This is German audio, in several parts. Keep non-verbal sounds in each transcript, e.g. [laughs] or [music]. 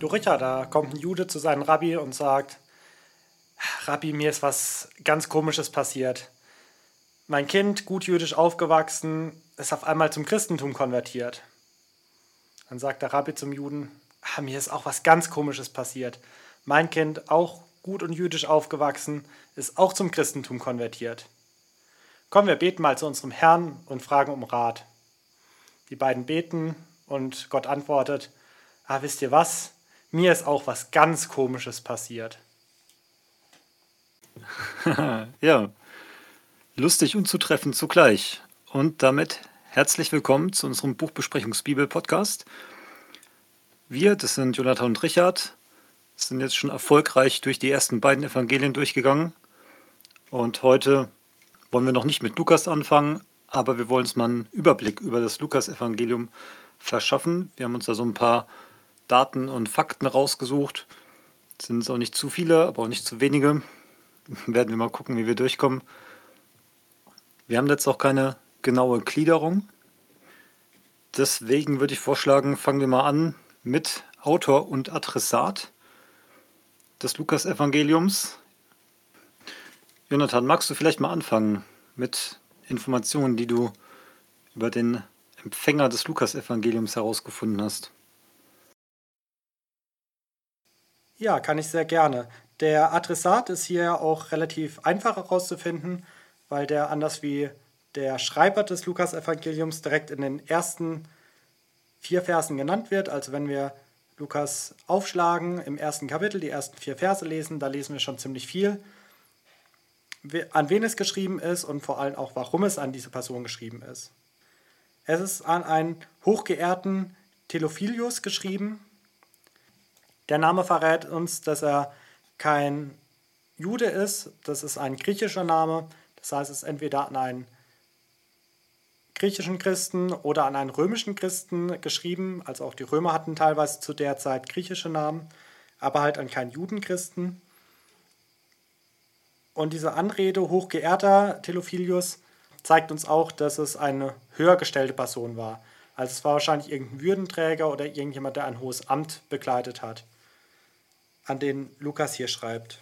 Du Richard, da kommt ein Jude zu seinem Rabbi und sagt, Rabbi, mir ist was ganz Komisches passiert. Mein Kind, gut jüdisch aufgewachsen, ist auf einmal zum Christentum konvertiert. Dann sagt der Rabbi zum Juden, ah, mir ist auch was ganz Komisches passiert. Mein Kind, auch gut und jüdisch aufgewachsen, ist auch zum Christentum konvertiert. Komm, wir beten mal zu unserem Herrn und fragen um Rat. Die beiden beten und Gott antwortet, ah, wisst ihr was? Mir ist auch was ganz Komisches passiert. [laughs] ja, lustig und zutreffend zugleich. Und damit herzlich willkommen zu unserem Buchbesprechungsbibel-Podcast. Wir, das sind Jonathan und Richard, sind jetzt schon erfolgreich durch die ersten beiden Evangelien durchgegangen. Und heute wollen wir noch nicht mit Lukas anfangen, aber wir wollen uns mal einen Überblick über das Lukas-Evangelium verschaffen. Wir haben uns da so ein paar Daten und Fakten rausgesucht. Es sind auch nicht zu viele, aber auch nicht zu wenige. [laughs] Werden wir mal gucken, wie wir durchkommen. Wir haben jetzt auch keine genaue Gliederung. Deswegen würde ich vorschlagen, fangen wir mal an mit Autor und Adressat des Lukas-Evangeliums. Jonathan, magst du vielleicht mal anfangen mit Informationen, die du über den Empfänger des Lukas-Evangeliums herausgefunden hast? Ja, kann ich sehr gerne. Der Adressat ist hier auch relativ einfach herauszufinden, weil der anders wie der Schreiber des Lukas-Evangeliums direkt in den ersten vier Versen genannt wird. Also wenn wir Lukas aufschlagen im ersten Kapitel, die ersten vier Verse lesen, da lesen wir schon ziemlich viel, an wen es geschrieben ist und vor allem auch, warum es an diese Person geschrieben ist. Es ist an einen hochgeehrten Thelophilius geschrieben, der Name verrät uns, dass er kein Jude ist, das ist ein griechischer Name, das heißt, es ist entweder an einen griechischen Christen oder an einen römischen Christen geschrieben, also auch die Römer hatten teilweise zu der Zeit griechische Namen, aber halt an keinen Judenchristen. Und diese Anrede hochgeehrter Thelophilius zeigt uns auch, dass es eine höher gestellte Person war. Also es war wahrscheinlich irgendein Würdenträger oder irgendjemand, der ein hohes Amt begleitet hat an den Lukas hier schreibt.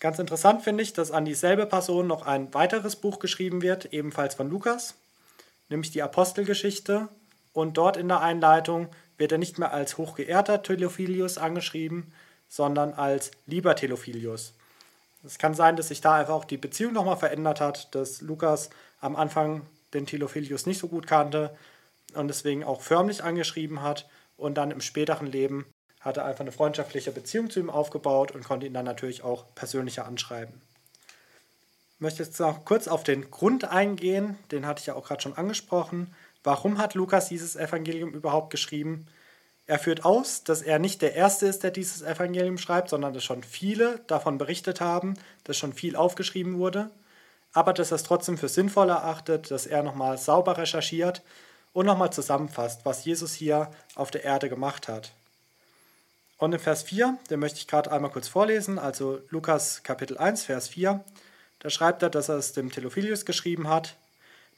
Ganz interessant finde ich, dass an dieselbe Person noch ein weiteres Buch geschrieben wird, ebenfalls von Lukas, nämlich die Apostelgeschichte. Und dort in der Einleitung wird er nicht mehr als hochgeehrter Thelophilius angeschrieben, sondern als lieber Thelophilius. Es kann sein, dass sich da einfach auch die Beziehung nochmal verändert hat, dass Lukas am Anfang den Thelophilius nicht so gut kannte und deswegen auch förmlich angeschrieben hat und dann im späteren Leben hatte einfach eine freundschaftliche Beziehung zu ihm aufgebaut und konnte ihn dann natürlich auch persönlicher anschreiben. Ich möchte jetzt noch kurz auf den Grund eingehen, den hatte ich ja auch gerade schon angesprochen. Warum hat Lukas dieses Evangelium überhaupt geschrieben? Er führt aus, dass er nicht der Erste ist, der dieses Evangelium schreibt, sondern dass schon viele davon berichtet haben, dass schon viel aufgeschrieben wurde, aber dass er es trotzdem für sinnvoll erachtet, dass er nochmal sauber recherchiert und nochmal zusammenfasst, was Jesus hier auf der Erde gemacht hat. Und in Vers 4, den möchte ich gerade einmal kurz vorlesen, also Lukas Kapitel 1, Vers 4, da schreibt er, dass er es dem Thelophilus geschrieben hat,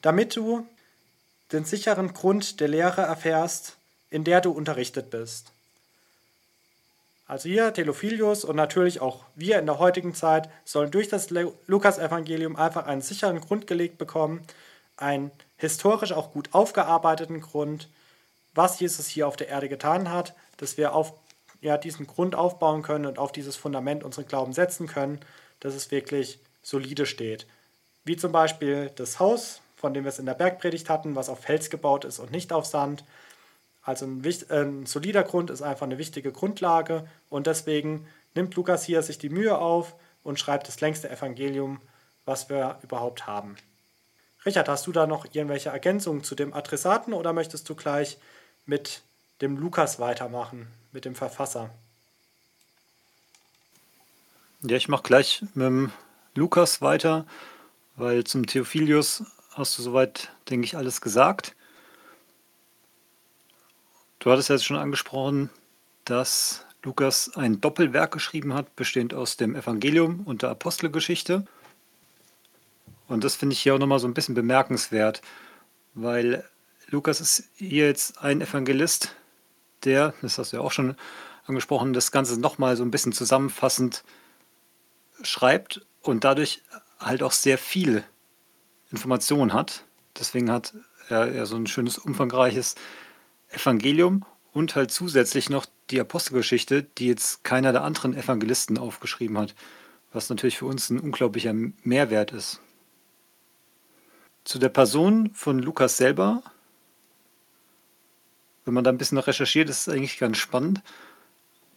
damit du den sicheren Grund der Lehre erfährst, in der du unterrichtet bist. Also hier Thelophilus und natürlich auch wir in der heutigen Zeit sollen durch das Lukas-Evangelium einfach einen sicheren Grund gelegt bekommen, einen historisch auch gut aufgearbeiteten Grund, was Jesus hier auf der Erde getan hat, dass wir auf ja, diesen Grund aufbauen können und auf dieses Fundament unseren Glauben setzen können, dass es wirklich solide steht. Wie zum Beispiel das Haus, von dem wir es in der Bergpredigt hatten, was auf Fels gebaut ist und nicht auf Sand. Also ein, ein solider Grund ist einfach eine wichtige Grundlage und deswegen nimmt Lukas hier sich die Mühe auf und schreibt das längste Evangelium, was wir überhaupt haben. Richard, hast du da noch irgendwelche Ergänzungen zu dem Adressaten oder möchtest du gleich mit dem Lukas weitermachen? Mit dem Verfasser. Ja, ich mache gleich mit dem Lukas weiter, weil zum Theophilius hast du soweit, denke ich, alles gesagt. Du hattest jetzt schon angesprochen, dass Lukas ein Doppelwerk geschrieben hat, bestehend aus dem Evangelium und der Apostelgeschichte. Und das finde ich hier auch nochmal so ein bisschen bemerkenswert, weil Lukas ist hier jetzt ein Evangelist, der, das hast du ja auch schon angesprochen, das Ganze nochmal so ein bisschen zusammenfassend schreibt und dadurch halt auch sehr viel Information hat. Deswegen hat er, er so ein schönes, umfangreiches Evangelium und halt zusätzlich noch die Apostelgeschichte, die jetzt keiner der anderen Evangelisten aufgeschrieben hat, was natürlich für uns ein unglaublicher Mehrwert ist. Zu der Person von Lukas selber, wenn man da ein bisschen recherchiert, ist es eigentlich ganz spannend,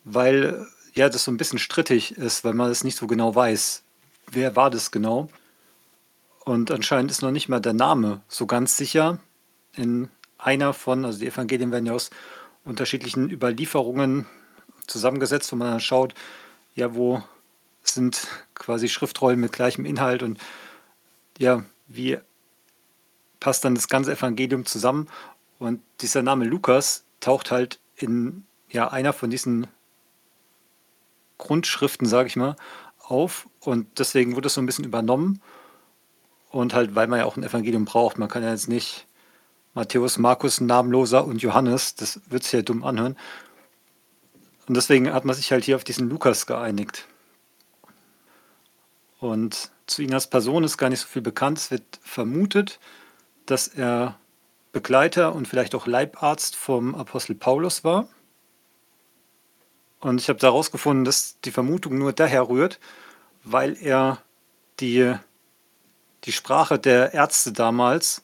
weil ja das so ein bisschen strittig ist, weil man es nicht so genau weiß, wer war das genau. Und anscheinend ist noch nicht mal der Name so ganz sicher. In einer von, also die Evangelien werden ja aus unterschiedlichen Überlieferungen zusammengesetzt, wo man dann schaut, ja, wo sind quasi Schriftrollen mit gleichem Inhalt und ja, wie passt dann das ganze Evangelium zusammen. Und dieser Name Lukas taucht halt in ja, einer von diesen Grundschriften, sage ich mal, auf. Und deswegen wurde es so ein bisschen übernommen. Und halt, weil man ja auch ein Evangelium braucht. Man kann ja jetzt nicht Matthäus, Markus, Namenloser und Johannes. Das wird sich ja dumm anhören. Und deswegen hat man sich halt hier auf diesen Lukas geeinigt. Und zu ihm als Person ist gar nicht so viel bekannt. Es wird vermutet, dass er Begleiter und vielleicht auch Leibarzt vom Apostel Paulus war. Und ich habe daraus gefunden, dass die Vermutung nur daher rührt, weil er die, die Sprache der Ärzte damals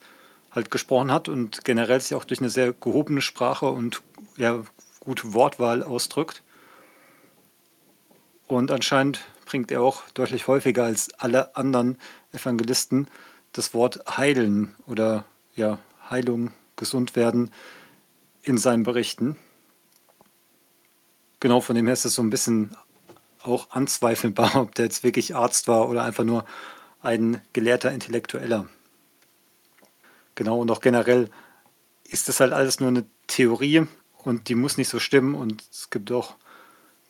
halt gesprochen hat und generell sich auch durch eine sehr gehobene Sprache und ja, gute Wortwahl ausdrückt. Und anscheinend bringt er auch deutlich häufiger als alle anderen Evangelisten das Wort heilen oder ja, Heilung, gesund werden in seinen Berichten. Genau, von dem her ist es so ein bisschen auch anzweifelbar, ob der jetzt wirklich Arzt war oder einfach nur ein gelehrter Intellektueller. Genau, und auch generell ist das halt alles nur eine Theorie und die muss nicht so stimmen und es gibt auch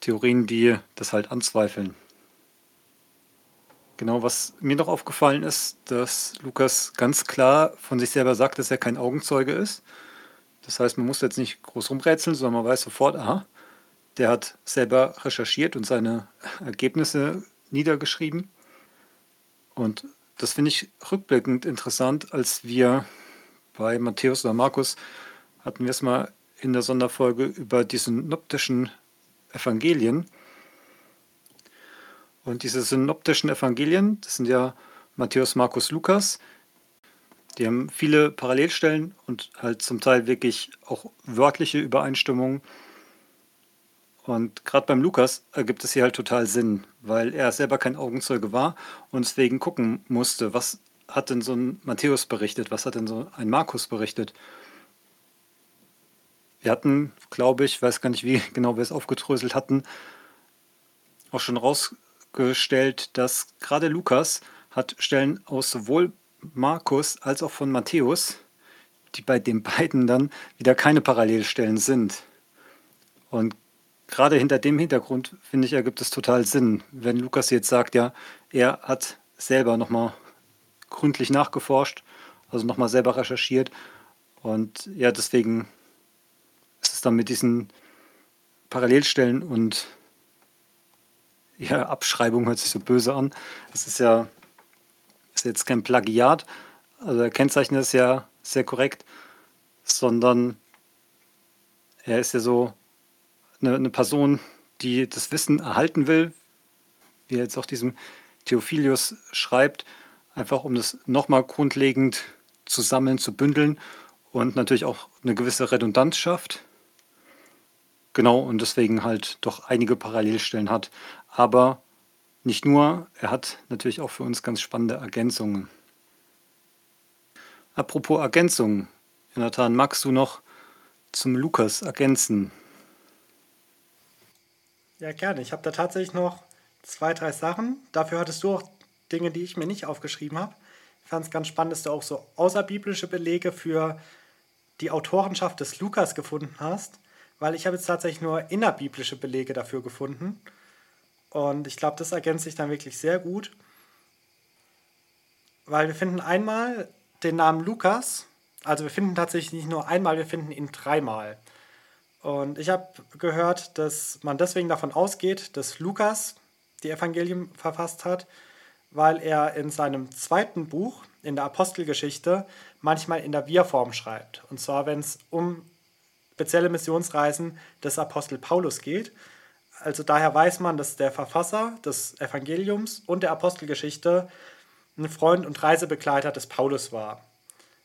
Theorien, die das halt anzweifeln. Genau, was mir noch aufgefallen ist, dass Lukas ganz klar von sich selber sagt, dass er kein Augenzeuge ist. Das heißt, man muss jetzt nicht groß rumrätseln, sondern man weiß sofort, aha, der hat selber recherchiert und seine Ergebnisse niedergeschrieben. Und das finde ich rückblickend interessant, als wir bei Matthäus oder Markus hatten wir es mal in der Sonderfolge über die synoptischen Evangelien. Und diese synoptischen Evangelien, das sind ja Matthäus, Markus, Lukas, die haben viele Parallelstellen und halt zum Teil wirklich auch wörtliche Übereinstimmungen. Und gerade beim Lukas ergibt es hier halt total Sinn, weil er selber kein Augenzeuge war und deswegen gucken musste, was hat denn so ein Matthäus berichtet, was hat denn so ein Markus berichtet. Wir hatten, glaube ich, weiß gar nicht, wie [laughs] genau wir es aufgedröselt hatten, auch schon rausgestellt, dass gerade Lukas hat Stellen aus sowohl Markus als auch von Matthäus, die bei den beiden dann wieder keine Parallelstellen sind. Und gerade hinter dem Hintergrund, finde ich, ergibt es total Sinn, wenn Lukas jetzt sagt, ja, er hat selber nochmal gründlich nachgeforscht, also nochmal selber recherchiert. Und ja, deswegen ist es dann mit diesen Parallelstellen und ja, Abschreibung hört sich so böse an. Das ist ja ist jetzt kein Plagiat, also er kennzeichnet es ja sehr korrekt, sondern er ist ja so eine, eine Person, die das Wissen erhalten will, wie er jetzt auch diesem Theophilius schreibt, einfach um das nochmal grundlegend zu sammeln, zu bündeln und natürlich auch eine gewisse Redundanz schafft. Genau, und deswegen halt doch einige Parallelstellen hat. Aber nicht nur, er hat natürlich auch für uns ganz spannende Ergänzungen. Apropos Ergänzungen, Jonathan, magst du noch zum Lukas ergänzen? Ja, gerne. Ich habe da tatsächlich noch zwei, drei Sachen. Dafür hattest du auch Dinge, die ich mir nicht aufgeschrieben habe. Ich fand es ganz spannend, dass du auch so außerbiblische Belege für die Autorenschaft des Lukas gefunden hast, weil ich habe jetzt tatsächlich nur innerbiblische Belege dafür gefunden. Und ich glaube, das ergänzt sich dann wirklich sehr gut, weil wir finden einmal den Namen Lukas, also wir finden tatsächlich nicht nur einmal, wir finden ihn dreimal. Und ich habe gehört, dass man deswegen davon ausgeht, dass Lukas die Evangelien verfasst hat, weil er in seinem zweiten Buch, in der Apostelgeschichte, manchmal in der Wir-Form schreibt. Und zwar, wenn es um spezielle Missionsreisen des Apostel Paulus geht. Also daher weiß man, dass der Verfasser des Evangeliums und der Apostelgeschichte ein Freund und Reisebegleiter des Paulus war.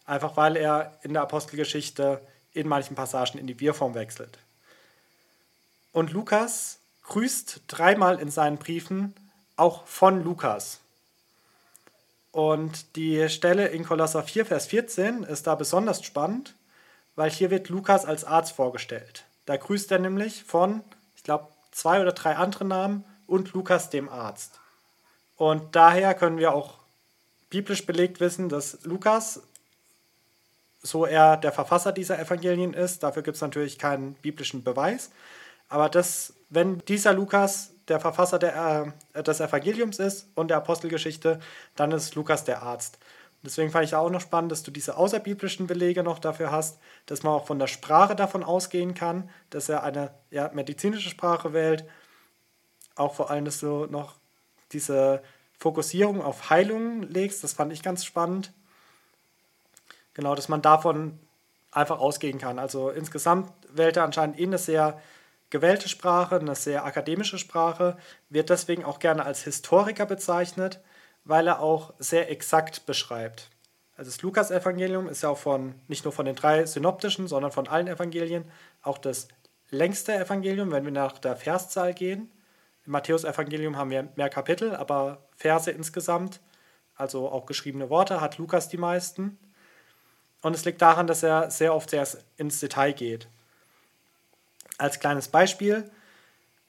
Einfach weil er in der Apostelgeschichte in manchen Passagen in die Wir-Form wechselt. Und Lukas grüßt dreimal in seinen Briefen auch von Lukas. Und die Stelle in Kolosser 4, Vers 14 ist da besonders spannend, weil hier wird Lukas als Arzt vorgestellt. Da grüßt er nämlich von, ich glaube, zwei oder drei anderen Namen und Lukas dem Arzt. Und daher können wir auch biblisch belegt wissen, dass Lukas, so er der Verfasser dieser Evangelien ist, dafür gibt es natürlich keinen biblischen Beweis, aber das, wenn dieser Lukas der Verfasser der, äh, des Evangeliums ist und der Apostelgeschichte, dann ist Lukas der Arzt. Deswegen fand ich auch noch spannend, dass du diese außerbiblischen Belege noch dafür hast, dass man auch von der Sprache davon ausgehen kann, dass er eine ja, medizinische Sprache wählt. Auch vor allem, dass du noch diese Fokussierung auf Heilungen legst, das fand ich ganz spannend. Genau, dass man davon einfach ausgehen kann. Also insgesamt wählt er anscheinend eh eine sehr gewählte Sprache, eine sehr akademische Sprache, wird deswegen auch gerne als Historiker bezeichnet, weil er auch sehr exakt beschreibt. Also das Lukas-Evangelium ist ja auch von, nicht nur von den drei synoptischen, sondern von allen Evangelien auch das längste Evangelium, wenn wir nach der Verszahl gehen. Im Matthäus-Evangelium haben wir mehr Kapitel, aber Verse insgesamt, also auch geschriebene Worte, hat Lukas die meisten. Und es liegt daran, dass er sehr oft sehr ins Detail geht. Als kleines Beispiel,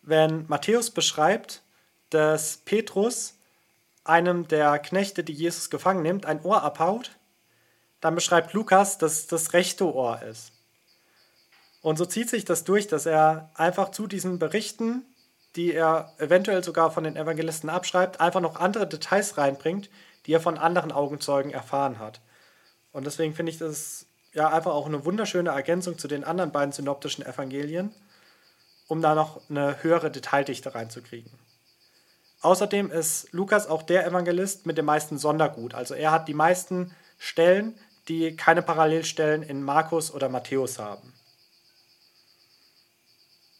wenn Matthäus beschreibt, dass Petrus einem der Knechte, die Jesus gefangen nimmt, ein Ohr abhaut, dann beschreibt Lukas, dass das rechte Ohr ist. Und so zieht sich das durch, dass er einfach zu diesen Berichten, die er eventuell sogar von den Evangelisten abschreibt, einfach noch andere Details reinbringt, die er von anderen Augenzeugen erfahren hat. Und deswegen finde ich das ja einfach auch eine wunderschöne Ergänzung zu den anderen beiden synoptischen Evangelien, um da noch eine höhere Detaildichte reinzukriegen. Außerdem ist Lukas auch der Evangelist mit dem meisten Sondergut. Also er hat die meisten Stellen, die keine Parallelstellen in Markus oder Matthäus haben.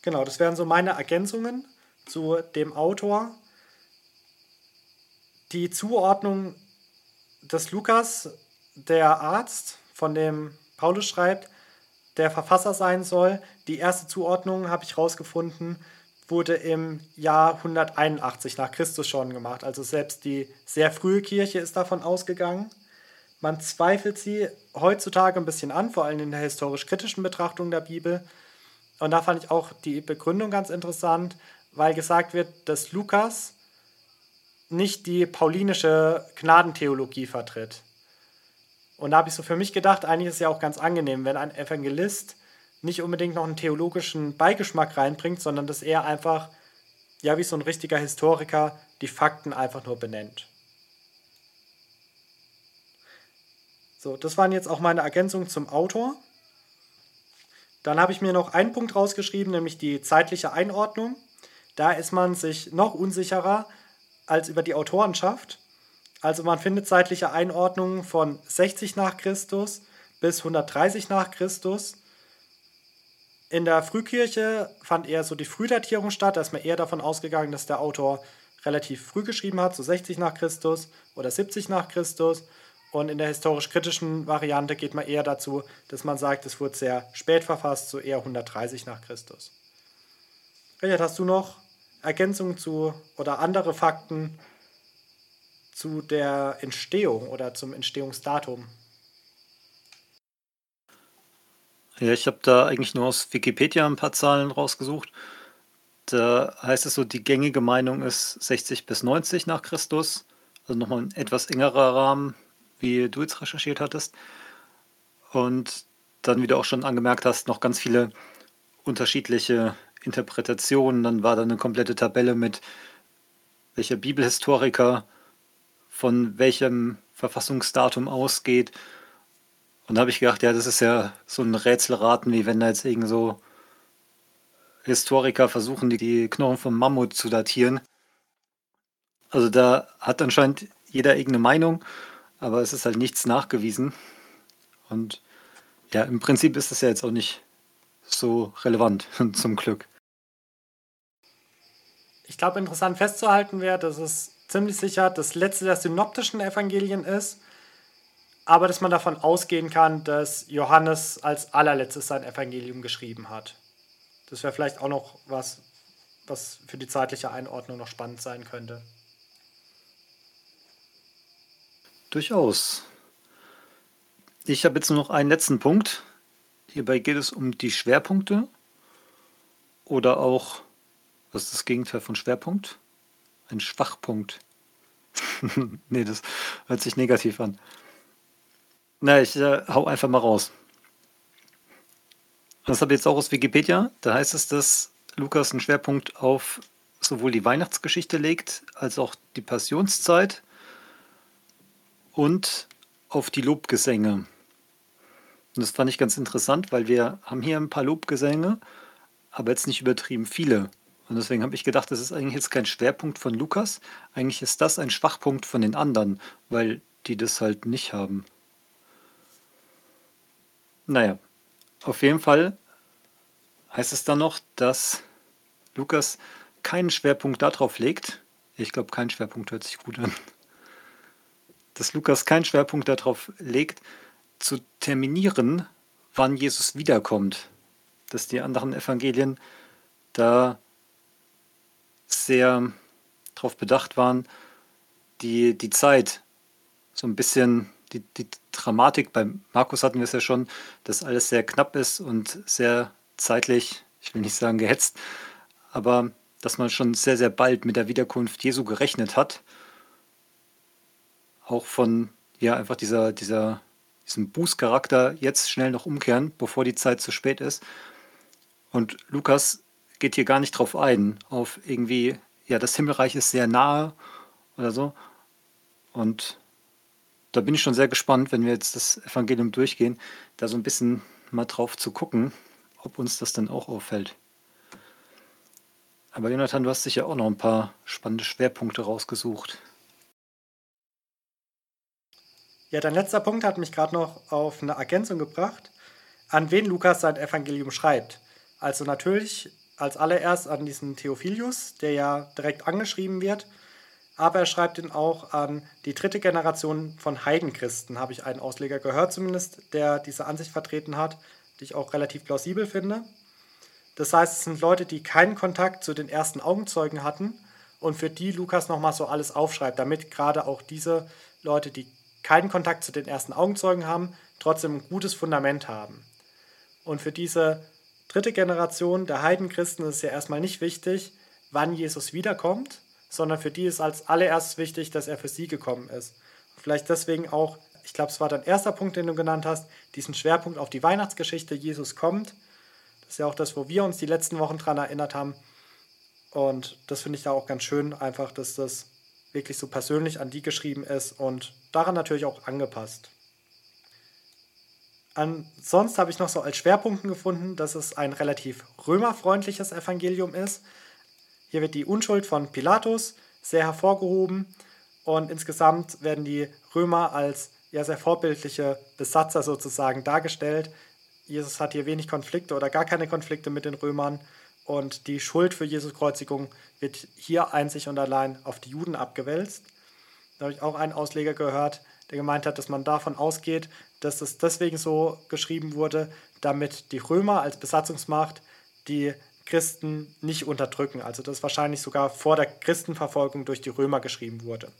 Genau, das wären so meine Ergänzungen zu dem Autor. Die Zuordnung des Lukas, der Arzt, von dem Paulus schreibt, der Verfasser sein soll. Die erste Zuordnung habe ich herausgefunden, wurde im Jahr 181 nach Christus schon gemacht. Also selbst die sehr frühe Kirche ist davon ausgegangen. Man zweifelt sie heutzutage ein bisschen an, vor allem in der historisch-kritischen Betrachtung der Bibel. Und da fand ich auch die Begründung ganz interessant, weil gesagt wird, dass Lukas nicht die paulinische Gnadentheologie vertritt. Und da habe ich so für mich gedacht, eigentlich ist es ja auch ganz angenehm, wenn ein Evangelist nicht unbedingt noch einen theologischen Beigeschmack reinbringt, sondern dass er einfach, ja, wie so ein richtiger Historiker, die Fakten einfach nur benennt. So, das waren jetzt auch meine Ergänzungen zum Autor. Dann habe ich mir noch einen Punkt rausgeschrieben, nämlich die zeitliche Einordnung. Da ist man sich noch unsicherer als über die Autorenschaft. Also man findet zeitliche Einordnungen von 60 nach Christus bis 130 nach Christus. In der Frühkirche fand eher so die Frühdatierung statt. Da ist man eher davon ausgegangen, dass der Autor relativ früh geschrieben hat, so 60 nach Christus oder 70 nach Christus. Und in der historisch-kritischen Variante geht man eher dazu, dass man sagt, es wurde sehr spät verfasst, so eher 130 nach Christus. Richard, hast du noch Ergänzungen zu oder andere Fakten zu der Entstehung oder zum Entstehungsdatum? Ja, ich habe da eigentlich nur aus Wikipedia ein paar Zahlen rausgesucht. Da heißt es so, die gängige Meinung ist 60 bis 90 nach Christus. Also nochmal ein etwas engerer Rahmen, wie du jetzt recherchiert hattest. Und dann, wie du auch schon angemerkt hast, noch ganz viele unterschiedliche Interpretationen. Dann war da eine komplette Tabelle mit welcher Bibelhistoriker von welchem Verfassungsdatum ausgeht. Und da habe ich gedacht, ja, das ist ja so ein Rätselraten, wie wenn da jetzt irgend so Historiker versuchen, die Knochen vom Mammut zu datieren. Also da hat anscheinend jeder irgendeine Meinung, aber es ist halt nichts nachgewiesen. Und ja, im Prinzip ist es ja jetzt auch nicht so relevant, [laughs] zum Glück. Ich glaube, interessant festzuhalten wäre, dass es ziemlich sicher das letzte der synoptischen Evangelien ist, aber dass man davon ausgehen kann, dass Johannes als allerletztes sein Evangelium geschrieben hat. Das wäre vielleicht auch noch was, was für die zeitliche Einordnung noch spannend sein könnte. Durchaus. Ich habe jetzt nur noch einen letzten Punkt. Hierbei geht es um die Schwerpunkte oder auch, was ist das Gegenteil von Schwerpunkt? Ein Schwachpunkt. [laughs] nee, das hört sich negativ an. Na, ich äh, hau einfach mal raus. Das habe ich jetzt auch aus Wikipedia. Da heißt es, dass Lukas einen Schwerpunkt auf sowohl die Weihnachtsgeschichte legt, als auch die Passionszeit und auf die Lobgesänge. Und das fand ich ganz interessant, weil wir haben hier ein paar Lobgesänge, aber jetzt nicht übertrieben viele. Und deswegen habe ich gedacht, das ist eigentlich jetzt kein Schwerpunkt von Lukas. Eigentlich ist das ein Schwachpunkt von den anderen, weil die das halt nicht haben. Naja, auf jeden Fall heißt es dann noch, dass Lukas keinen Schwerpunkt darauf legt. Ich glaube, kein Schwerpunkt hört sich gut an. Dass Lukas keinen Schwerpunkt darauf legt, zu terminieren, wann Jesus wiederkommt. Dass die anderen Evangelien da sehr darauf bedacht waren, die, die Zeit so ein bisschen, die, die Dramatik, bei Markus hatten wir es ja schon, dass alles sehr knapp ist und sehr zeitlich, ich will nicht sagen gehetzt, aber dass man schon sehr, sehr bald mit der Wiederkunft Jesu gerechnet hat. Auch von, ja, einfach dieser, dieser, diesem Bußcharakter jetzt schnell noch umkehren, bevor die Zeit zu spät ist. Und Lukas geht hier gar nicht drauf ein, auf irgendwie, ja, das Himmelreich ist sehr nahe oder so. Und da bin ich schon sehr gespannt, wenn wir jetzt das Evangelium durchgehen, da so ein bisschen mal drauf zu gucken, ob uns das dann auch auffällt. Aber Jonathan, du hast sicher auch noch ein paar spannende Schwerpunkte rausgesucht. Ja, dein letzter Punkt hat mich gerade noch auf eine Ergänzung gebracht, an wen Lukas sein Evangelium schreibt. Also natürlich als allererst an diesen Theophilus, der ja direkt angeschrieben wird, aber er schreibt ihn auch an die dritte Generation von Heidenchristen, habe ich einen Ausleger gehört zumindest, der diese Ansicht vertreten hat, die ich auch relativ plausibel finde. Das heißt, es sind Leute, die keinen Kontakt zu den ersten Augenzeugen hatten und für die Lukas nochmal so alles aufschreibt, damit gerade auch diese Leute, die keinen Kontakt zu den ersten Augenzeugen haben, trotzdem ein gutes Fundament haben. Und für diese dritte Generation der Heidenchristen ist es ja erstmal nicht wichtig, wann Jesus wiederkommt, sondern für die ist als allererstes wichtig, dass er für sie gekommen ist. Vielleicht deswegen auch, ich glaube, es war dein erster Punkt, den du genannt hast, diesen Schwerpunkt auf die Weihnachtsgeschichte, Jesus kommt. Das ist ja auch das, wo wir uns die letzten Wochen daran erinnert haben. Und das finde ich da auch ganz schön, einfach, dass das wirklich so persönlich an die geschrieben ist und daran natürlich auch angepasst. Ansonsten habe ich noch so als Schwerpunkten gefunden, dass es ein relativ römerfreundliches Evangelium ist. Hier wird die Unschuld von Pilatus sehr hervorgehoben und insgesamt werden die Römer als ja, sehr vorbildliche Besatzer sozusagen dargestellt. Jesus hat hier wenig Konflikte oder gar keine Konflikte mit den Römern und die Schuld für Jesus Kreuzigung wird hier einzig und allein auf die Juden abgewälzt. Da habe ich auch einen Ausleger gehört, der gemeint hat, dass man davon ausgeht, dass es deswegen so geschrieben wurde, damit die Römer als Besatzungsmacht die Christen nicht unterdrücken. Also das wahrscheinlich sogar vor der Christenverfolgung durch die Römer geschrieben wurde.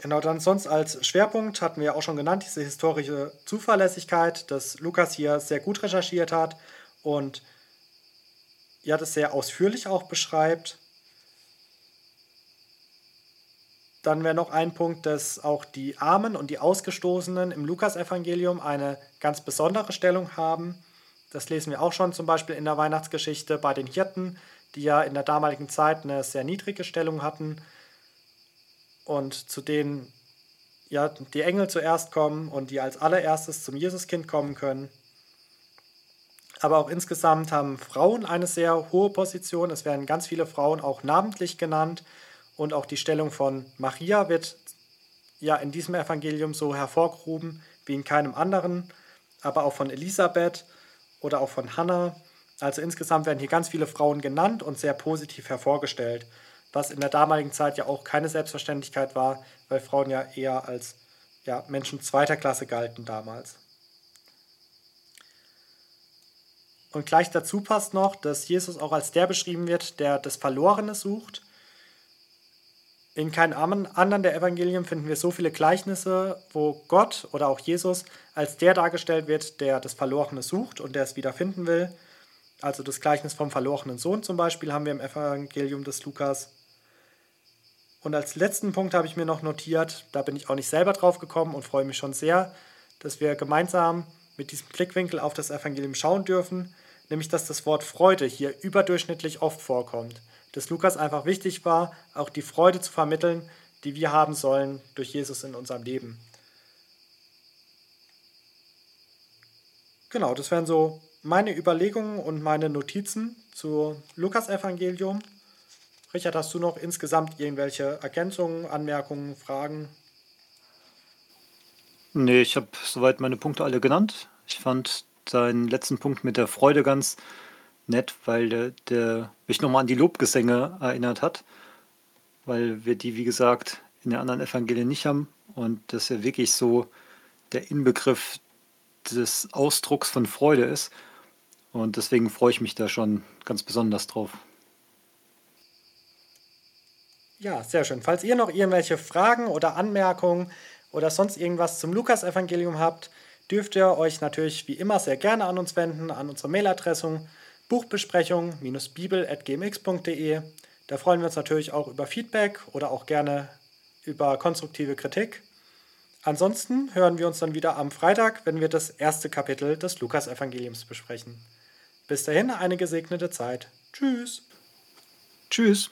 Genau, dann sonst als Schwerpunkt hatten wir auch schon genannt, diese historische Zuverlässigkeit, dass Lukas hier sehr gut recherchiert hat und ja, das sehr ausführlich auch beschreibt. Dann wäre noch ein Punkt, dass auch die Armen und die Ausgestoßenen im Lukasevangelium eine ganz besondere Stellung haben. Das lesen wir auch schon zum Beispiel in der Weihnachtsgeschichte bei den Hirten, die ja in der damaligen Zeit eine sehr niedrige Stellung hatten und zu denen ja, die Engel zuerst kommen und die als allererstes zum Jesuskind kommen können. Aber auch insgesamt haben Frauen eine sehr hohe Position. Es werden ganz viele Frauen auch namentlich genannt. Und auch die Stellung von Maria wird ja in diesem Evangelium so hervorgehoben wie in keinem anderen. Aber auch von Elisabeth oder auch von Hannah. Also insgesamt werden hier ganz viele Frauen genannt und sehr positiv hervorgestellt. Was in der damaligen Zeit ja auch keine Selbstverständlichkeit war, weil Frauen ja eher als ja, Menschen zweiter Klasse galten damals. Und gleich dazu passt noch, dass Jesus auch als der beschrieben wird, der das Verlorene sucht. In keinem anderen der Evangelien finden wir so viele Gleichnisse, wo Gott oder auch Jesus als der dargestellt wird, der das Verlorene sucht und der es wieder finden will. Also das Gleichnis vom verlorenen Sohn zum Beispiel haben wir im Evangelium des Lukas. Und als letzten Punkt habe ich mir noch notiert, da bin ich auch nicht selber drauf gekommen und freue mich schon sehr, dass wir gemeinsam mit diesem Blickwinkel auf das Evangelium schauen dürfen, nämlich dass das Wort Freude hier überdurchschnittlich oft vorkommt. Dass Lukas einfach wichtig war, auch die Freude zu vermitteln, die wir haben sollen durch Jesus in unserem Leben. Genau, das wären so meine Überlegungen und meine Notizen zu Lukas-Evangelium. Richard, hast du noch insgesamt irgendwelche Ergänzungen, Anmerkungen, Fragen? Nee, ich habe soweit meine Punkte alle genannt. Ich fand deinen letzten Punkt mit der Freude ganz nett, weil der, der mich nochmal an die Lobgesänge erinnert hat, weil wir die, wie gesagt, in den anderen Evangelien nicht haben und das ja wirklich so der Inbegriff des Ausdrucks von Freude ist. Und deswegen freue ich mich da schon ganz besonders drauf. Ja, sehr schön. Falls ihr noch irgendwelche Fragen oder Anmerkungen oder sonst irgendwas zum Lukas-Evangelium habt, dürft ihr euch natürlich wie immer sehr gerne an uns wenden, an unsere Mailadresse buchbesprechung-bibel.gmx.de. Da freuen wir uns natürlich auch über Feedback oder auch gerne über konstruktive Kritik. Ansonsten hören wir uns dann wieder am Freitag, wenn wir das erste Kapitel des Lukas-Evangeliums besprechen. Bis dahin eine gesegnete Zeit. Tschüss. Tschüss.